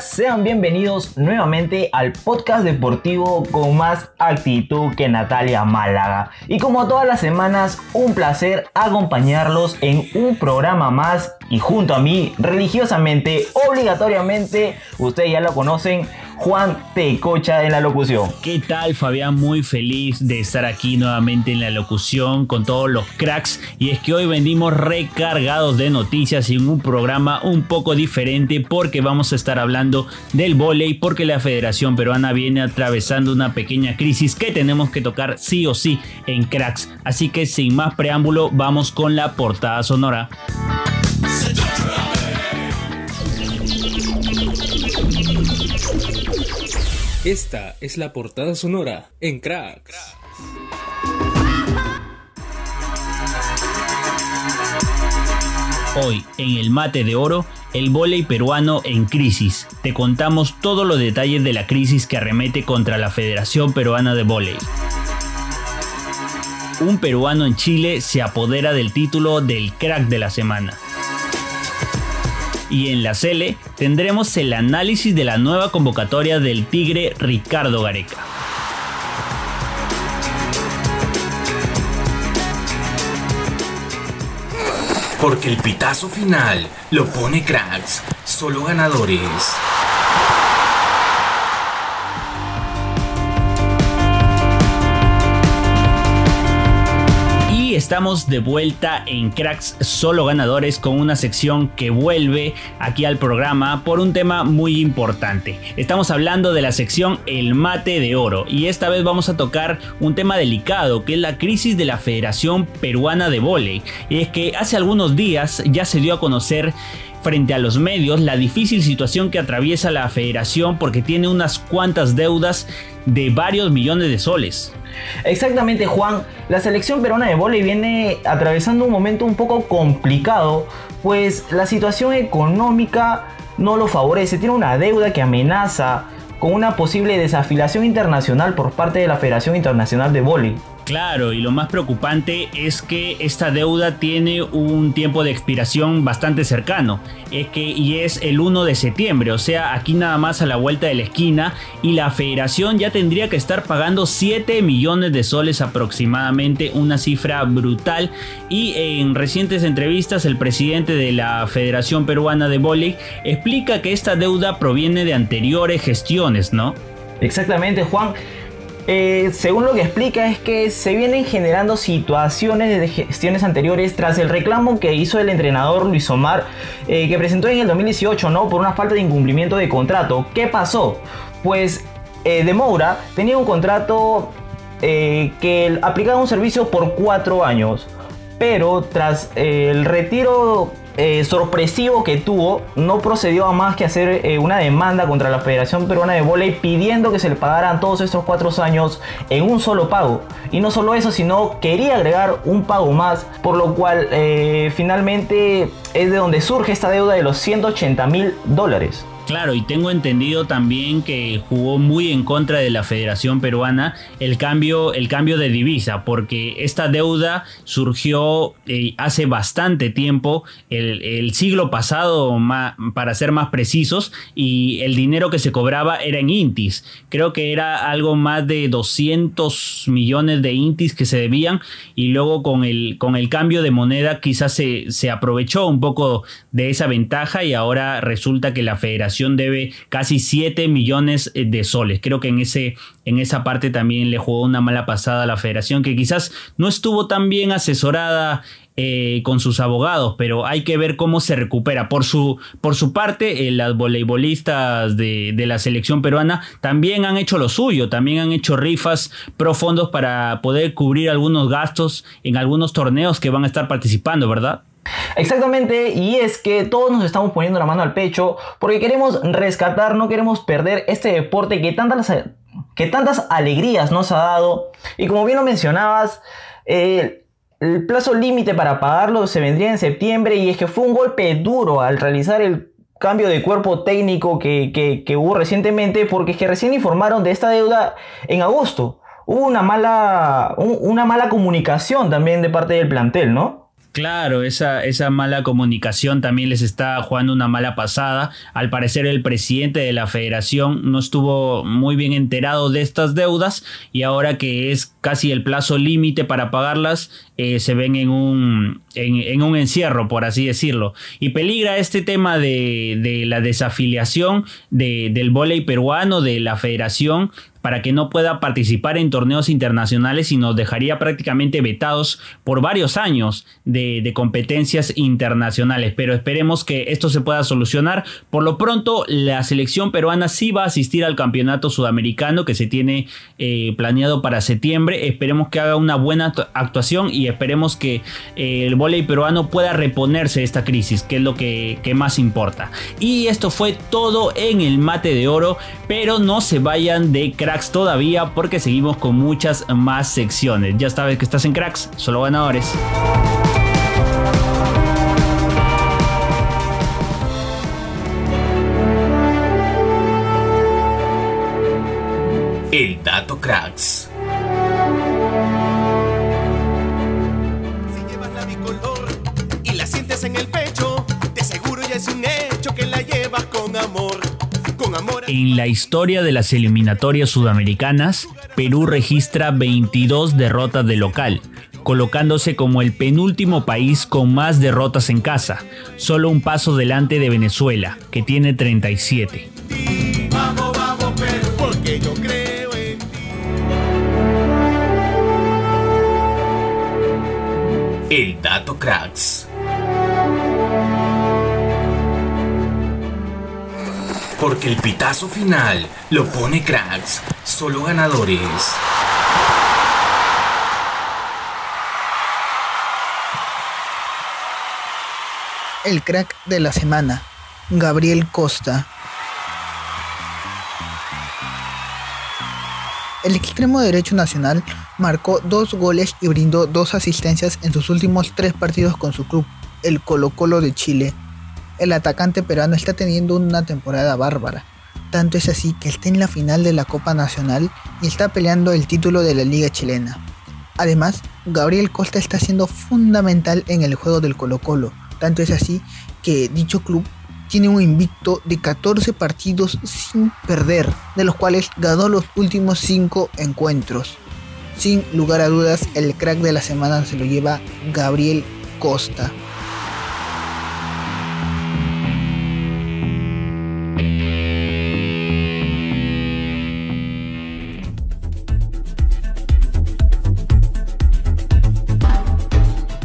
Sean bienvenidos nuevamente al podcast deportivo con más actitud que Natalia Málaga. Y como todas las semanas, un placer acompañarlos en un programa más y junto a mí, religiosamente, obligatoriamente, ustedes ya lo conocen, Juan Tecocha en la locución. ¿Qué tal Fabián? Muy feliz de estar aquí nuevamente en la locución con todos los cracks y es que hoy venimos recargados de noticias y en un programa un poco diferente porque vamos a estar hablando del volei porque la Federación Peruana viene atravesando una pequeña crisis que tenemos que tocar sí o sí en cracks. Así que sin más preámbulo vamos con la portada sonora. Esta es la portada sonora en Cracks. Hoy, en el mate de oro, el vóley peruano en crisis. Te contamos todos los detalles de la crisis que arremete contra la Federación Peruana de Vóley. Un peruano en Chile se apodera del título del crack de la semana y en la Cele tendremos el análisis de la nueva convocatoria del Tigre Ricardo Gareca. Porque el pitazo final lo pone cracks, solo ganadores. Estamos de vuelta en Cracks Solo Ganadores con una sección que vuelve aquí al programa por un tema muy importante. Estamos hablando de la sección El Mate de Oro y esta vez vamos a tocar un tema delicado que es la crisis de la Federación Peruana de Voley. Y es que hace algunos días ya se dio a conocer frente a los medios la difícil situación que atraviesa la federación porque tiene unas cuantas deudas de varios millones de soles. Exactamente Juan, la selección peruana de vóley viene atravesando un momento un poco complicado, pues la situación económica no lo favorece, tiene una deuda que amenaza con una posible desafiliación internacional por parte de la Federación Internacional de Vóley. Claro, y lo más preocupante es que esta deuda tiene un tiempo de expiración bastante cercano, es que y es el 1 de septiembre, o sea, aquí nada más a la vuelta de la esquina y la federación ya tendría que estar pagando 7 millones de soles aproximadamente, una cifra brutal y en recientes entrevistas el presidente de la Federación Peruana de Vóley explica que esta deuda proviene de anteriores gestiones, ¿no? Exactamente, Juan. Eh, según lo que explica es que se vienen generando situaciones de gestiones anteriores tras el reclamo que hizo el entrenador Luis Omar eh, que presentó en el 2018 ¿no? por una falta de incumplimiento de contrato. ¿Qué pasó? Pues eh, de Moura tenía un contrato que aplicaba un servicio por cuatro años pero tras el retiro eh, sorpresivo que tuvo, no procedió a más que hacer eh, una demanda contra la Federación Peruana de Voley pidiendo que se le pagaran todos estos cuatro años en un solo pago. Y no solo eso, sino quería agregar un pago más, por lo cual eh, finalmente es de donde surge esta deuda de los 180 mil dólares. Claro, y tengo entendido también que jugó muy en contra de la Federación Peruana el cambio, el cambio de divisa, porque esta deuda surgió eh, hace bastante tiempo, el, siglo pasado, para ser más precisos, y el dinero que se cobraba era en intis. Creo que era algo más de 200 millones de intis que se debían, y luego con el, con el cambio de moneda quizás se, se aprovechó un poco de esa ventaja y ahora resulta que la Federación debe casi 7 millones eh, de soles. Creo que en, ese, en esa parte también le jugó una mala pasada a la federación que quizás no estuvo tan bien asesorada eh, con sus abogados, pero hay que ver cómo se recupera. Por su, por su parte, eh, las voleibolistas de, de, la selección peruana también han hecho lo suyo, también han hecho rifas profundos para poder cubrir algunos gastos en algunos torneos que van a estar participando, ¿verdad? Exactamente, y es que todos nos estamos poniendo la mano al pecho porque queremos rescatar, no queremos perder este deporte que tantas, que tantas alegrías nos ha dado. Y como bien lo mencionabas, el plazo límite para pagarlo se vendría en septiembre y es que fue un golpe duro al realizar el cambio de cuerpo técnico que, hubo recientemente porque es que recién informaron de esta deuda en agosto. Hubo una mala, una mala comunicación también de parte del plantel, ¿no? Claro, esa, esa mala comunicación también les está jugando una mala pasada. Al parecer el presidente de la federación no estuvo muy bien enterado de estas deudas y ahora que es casi el plazo límite para pagarlas, eh, se ven en un, en, un encierro, por así decirlo. Y peligra este tema de, de la desafiliación de, del vóley peruano, de la federación, para que no pueda participar en torneos internacionales y nos dejaría prácticamente vetados por varios años de, competencias internacionales. Pero esperemos que esto se pueda solucionar. Por lo pronto, la selección peruana sí va a asistir al campeonato sudamericano que se tiene eh, planeado para septiembre. Esperemos que haga una buena actuación y esperemos que eh, el voleibol peruano pueda reponerse de esta crisis, que es lo que, que más importa. Y esto fue todo en el mate de oro, pero no se vayan de crack todavía porque seguimos con muchas más secciones. Ya sabes que estás en Cracks, solo ganadores. La historia de las eliminatorias sudamericanas, Perú registra 22 derrotas de local, colocándose como el penúltimo país con más derrotas en casa, solo un paso delante de Venezuela, que tiene 37. El dato cracks. Porque el pitazo final lo pone cracks, solo ganadores. El crack de la semana, Gabriel Costa. El extremo derecho nacional marcó dos goles y brindó dos asistencias en sus últimos tres partidos con su club, el Colo Colo de Chile, el atacante peruano está teniendo una temporada bárbara. Tanto es así que está en la final de la Copa Nacional y está peleando el título de la Liga Chilena. Además, Gabriel Costa está siendo fundamental en el juego del Colo Colo. Tanto es así que dicho club tiene un invicto de 14 partidos sin perder, de los cuales ganó los últimos 5 encuentros. Sin lugar a dudas, el crack de la semana se lo lleva Gabriel Costa.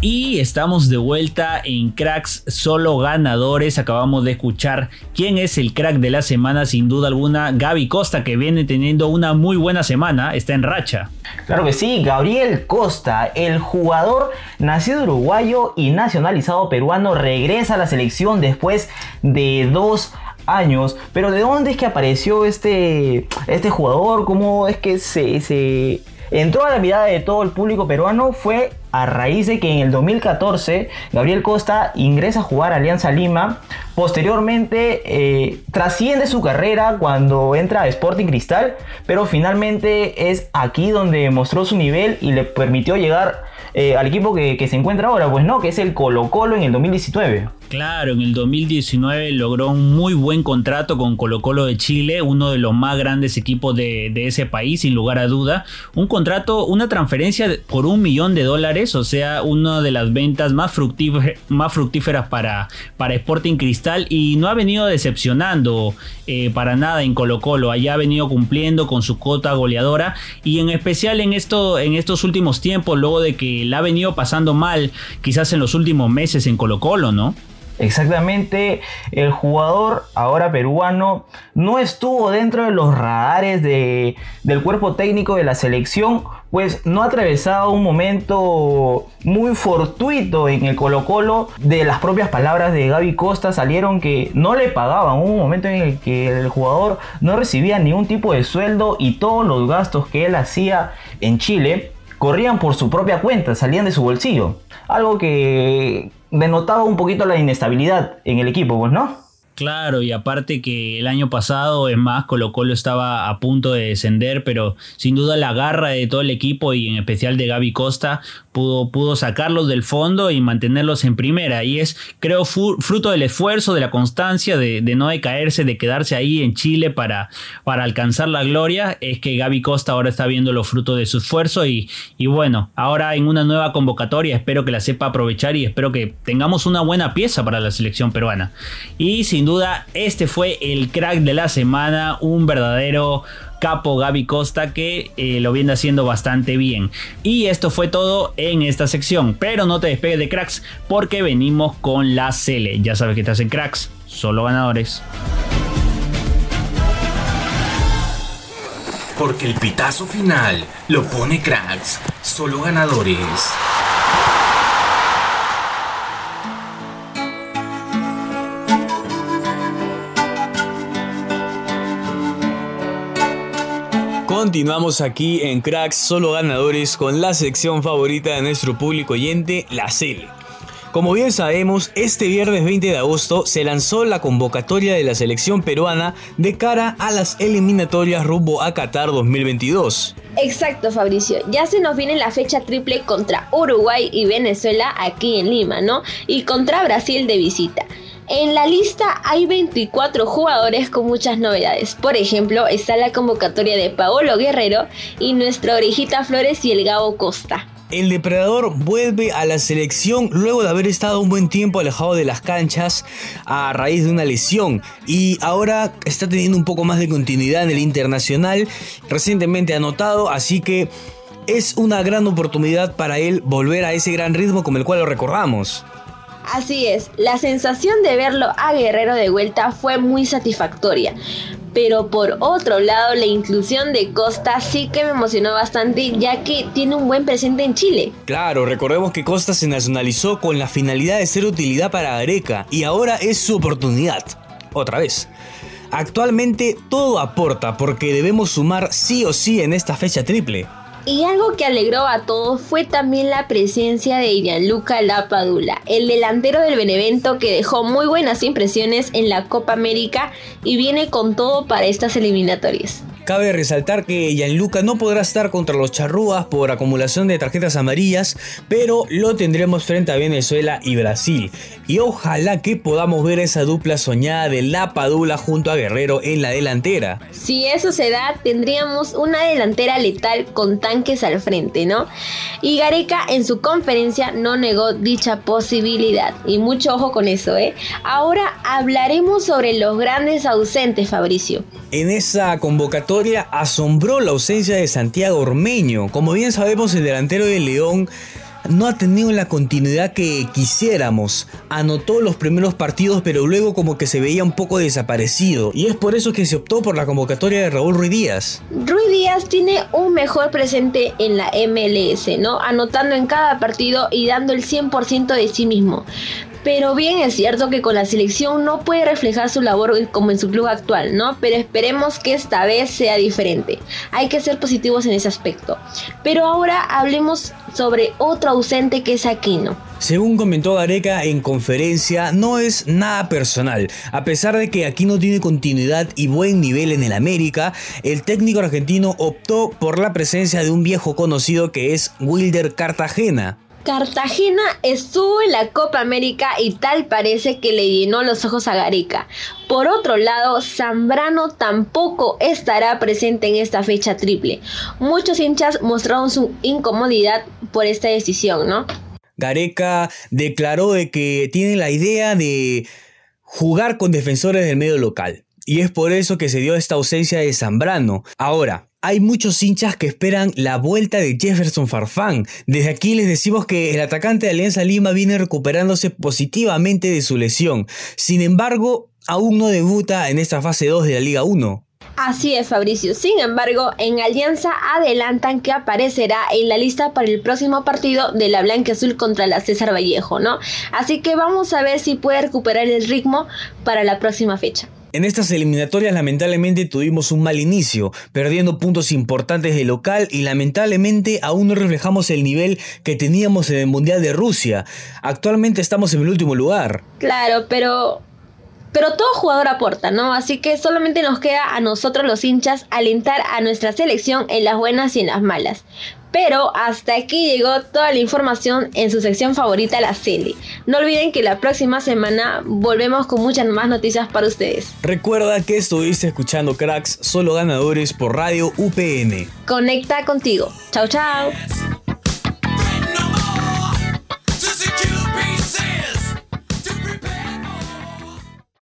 Y estamos de vuelta en Cracks Solo Ganadores. Acabamos de escuchar quién es el crack de la semana, sin duda alguna. Gaby Costa, que viene teniendo una muy buena semana, está en racha. Claro que sí, Gabriel Costa, el jugador nacido uruguayo y nacionalizado peruano, regresa a la selección después de dos años. Pero ¿de dónde es que apareció este, este jugador? ¿Cómo es que se, se entró a la mirada de todo el público peruano? Fue a raíz de que en el 2014 Gabriel Costa ingresa a jugar a Alianza Lima. Posteriormente eh, trasciende su carrera cuando entra a Sporting Cristal, pero finalmente es aquí donde mostró su nivel y le permitió llegar eh, al equipo que, que, se encuentra ahora, pues no, que es el Colo Colo en el 2019. Claro, en el 2019 logró un muy buen contrato con Colo Colo de Chile, uno de los más grandes equipos de, ese país, sin lugar a duda. Un contrato, una transferencia por un millón de dólares, o sea, una de las ventas más, fructíferas para, para Sporting Cristal y no ha venido decepcionando eh, para nada en Colo Colo. Allá ha venido cumpliendo con su cota goleadora y en especial en, esto, en estos últimos tiempos, luego de que la ha venido pasando mal, quizás en los últimos meses en Colo Colo, ¿no? Exactamente, el jugador ahora peruano no estuvo dentro de los radares de, del cuerpo técnico de la selección, pues no ha atravesado un momento muy fortuito en el Colo Colo. De las propias palabras de Gaby Costa salieron que no le pagaban, un momento en el que el jugador no recibía ningún tipo de sueldo y todos los gastos que él hacía en Chile corrían por su propia cuenta, salían de su bolsillo. Algo que denotaba un poquito la inestabilidad en el equipo, pues, ¿no? Claro, y aparte que el año pasado, es más, Colo Colo estaba a punto de descender, pero sin duda la garra de todo el equipo y en especial de Gaby Costa pudo, pudo sacarlos del fondo y mantenerlos en primera. Y es, creo, fruto del esfuerzo, de la constancia, de, no decaerse, de quedarse ahí en Chile para, para alcanzar la gloria, es que Gaby Costa ahora está viendo los frutos de su esfuerzo y, y bueno, ahora en una nueva convocatoria espero que la sepa aprovechar y espero que tengamos una buena pieza para la selección peruana. Y sin duda, este fue el crack de la semana, un verdadero capo Gaby Costa que eh, lo viene haciendo bastante bien. Y esto fue todo en esta sección, pero no te despegues de cracks porque venimos con la Cele. Ya sabes que estás en cracks, solo ganadores. Porque el pitazo final lo pone cracks, solo ganadores. Continuamos aquí en Cracks Solo Ganadores con la sección favorita de nuestro público oyente, la Cele. Como bien sabemos, este viernes 20 de agosto se lanzó la convocatoria de la selección peruana de cara a las eliminatorias rumbo a Qatar 2022. Exacto, Fabricio. Ya se nos viene la fecha triple contra Uruguay y Venezuela aquí en Lima, ¿no? Y contra Brasil de visita. En la lista hay 24 jugadores con muchas novedades. Por ejemplo, está la convocatoria de Paolo Guerrero y nuestra orejita Flores y el Gabo Costa. El depredador vuelve a la selección luego de haber estado un buen tiempo alejado de las canchas a raíz de una lesión y ahora está teniendo un poco más de continuidad en el internacional, recientemente anotado, así que es una gran oportunidad para él volver a ese gran ritmo como el cual lo recordamos. Así es, la sensación de verlo a Guerrero de vuelta fue muy satisfactoria. Pero por otro lado, la inclusión de Costa sí que me emocionó bastante ya que tiene un buen presente en Chile. Claro, recordemos que Costa se nacionalizó con la finalidad de ser utilidad para Areca y ahora es su oportunidad. Otra vez. Actualmente todo aporta porque debemos sumar sí o sí en esta fecha triple. Y algo que alegró a todos fue también la presencia de Gianluca Lapadula, el delantero del Benevento que dejó muy buenas impresiones en la Copa América y viene con todo para estas eliminatorias. Cabe resaltar que Gianluca no podrá estar contra los charrúas por acumulación de tarjetas amarillas, pero lo tendremos frente a Venezuela y Brasil. Y ojalá que podamos ver esa dupla soñada de La Padula junto a Guerrero en la delantera. Si eso se da, tendríamos una delantera letal con tanques al frente, ¿no? Y Gareca en su conferencia no negó dicha posibilidad. Y mucho ojo con eso, ¿eh? Ahora hablaremos sobre los grandes ausentes, Fabricio. En esa convocatoria asombró la ausencia de Santiago Ormeño. Como bien sabemos, el delantero de León no ha tenido la continuidad que quisiéramos. Anotó los primeros partidos, pero luego como que se veía un poco desaparecido. Y es por eso que se optó por la convocatoria de Raúl Ruiz Díaz. Ruiz Díaz tiene un mejor presente en la MLS, ¿no? Anotando en cada partido y dando el 100% de sí mismo. Pero bien es cierto que con la selección no puede reflejar su labor como en su club actual, ¿no? Pero esperemos que esta vez sea diferente. Hay que ser positivos en ese aspecto. Pero ahora hablemos sobre otro ausente que es Aquino. Según comentó Gareca en conferencia, no es nada personal. A pesar de que Aquino tiene continuidad y buen nivel en el América, el técnico argentino optó por la presencia de un viejo conocido que es Wilder Cartagena. Cartagena estuvo en la Copa América y tal parece que le llenó los ojos a Gareca. Por otro lado, Zambrano tampoco estará presente en esta fecha triple. Muchos hinchas mostraron su incomodidad por esta decisión, ¿no? Gareca declaró de que tiene la idea de jugar con defensores del medio local. Y es por eso que se dio esta ausencia de Zambrano. Ahora, hay muchos hinchas que esperan la vuelta de Jefferson Farfán. Desde aquí les decimos que el atacante de Alianza Lima viene recuperándose positivamente de su lesión. Sin embargo, aún no debuta en esta fase 2 de la Liga 1. Así es, Fabricio. Sin embargo, en Alianza adelantan que aparecerá en la lista para el próximo partido de la Blanca Azul contra la César Vallejo, ¿no? Así que vamos a ver si puede recuperar el ritmo para la próxima fecha. En estas eliminatorias lamentablemente tuvimos un mal inicio, perdiendo puntos importantes de local y lamentablemente aún no reflejamos el nivel que teníamos en el Mundial de Rusia. Actualmente estamos en el último lugar. Claro, pero pero todo jugador aporta, ¿no? Así que solamente nos queda a nosotros los hinchas alentar a nuestra selección en las buenas y en las malas. Pero hasta aquí llegó toda la información en su sección favorita, la Celi. No olviden que la próxima semana volvemos con muchas más noticias para ustedes. Recuerda que estuviste escuchando Cracks, solo ganadores por Radio UPN. Conecta contigo. Chao, chao.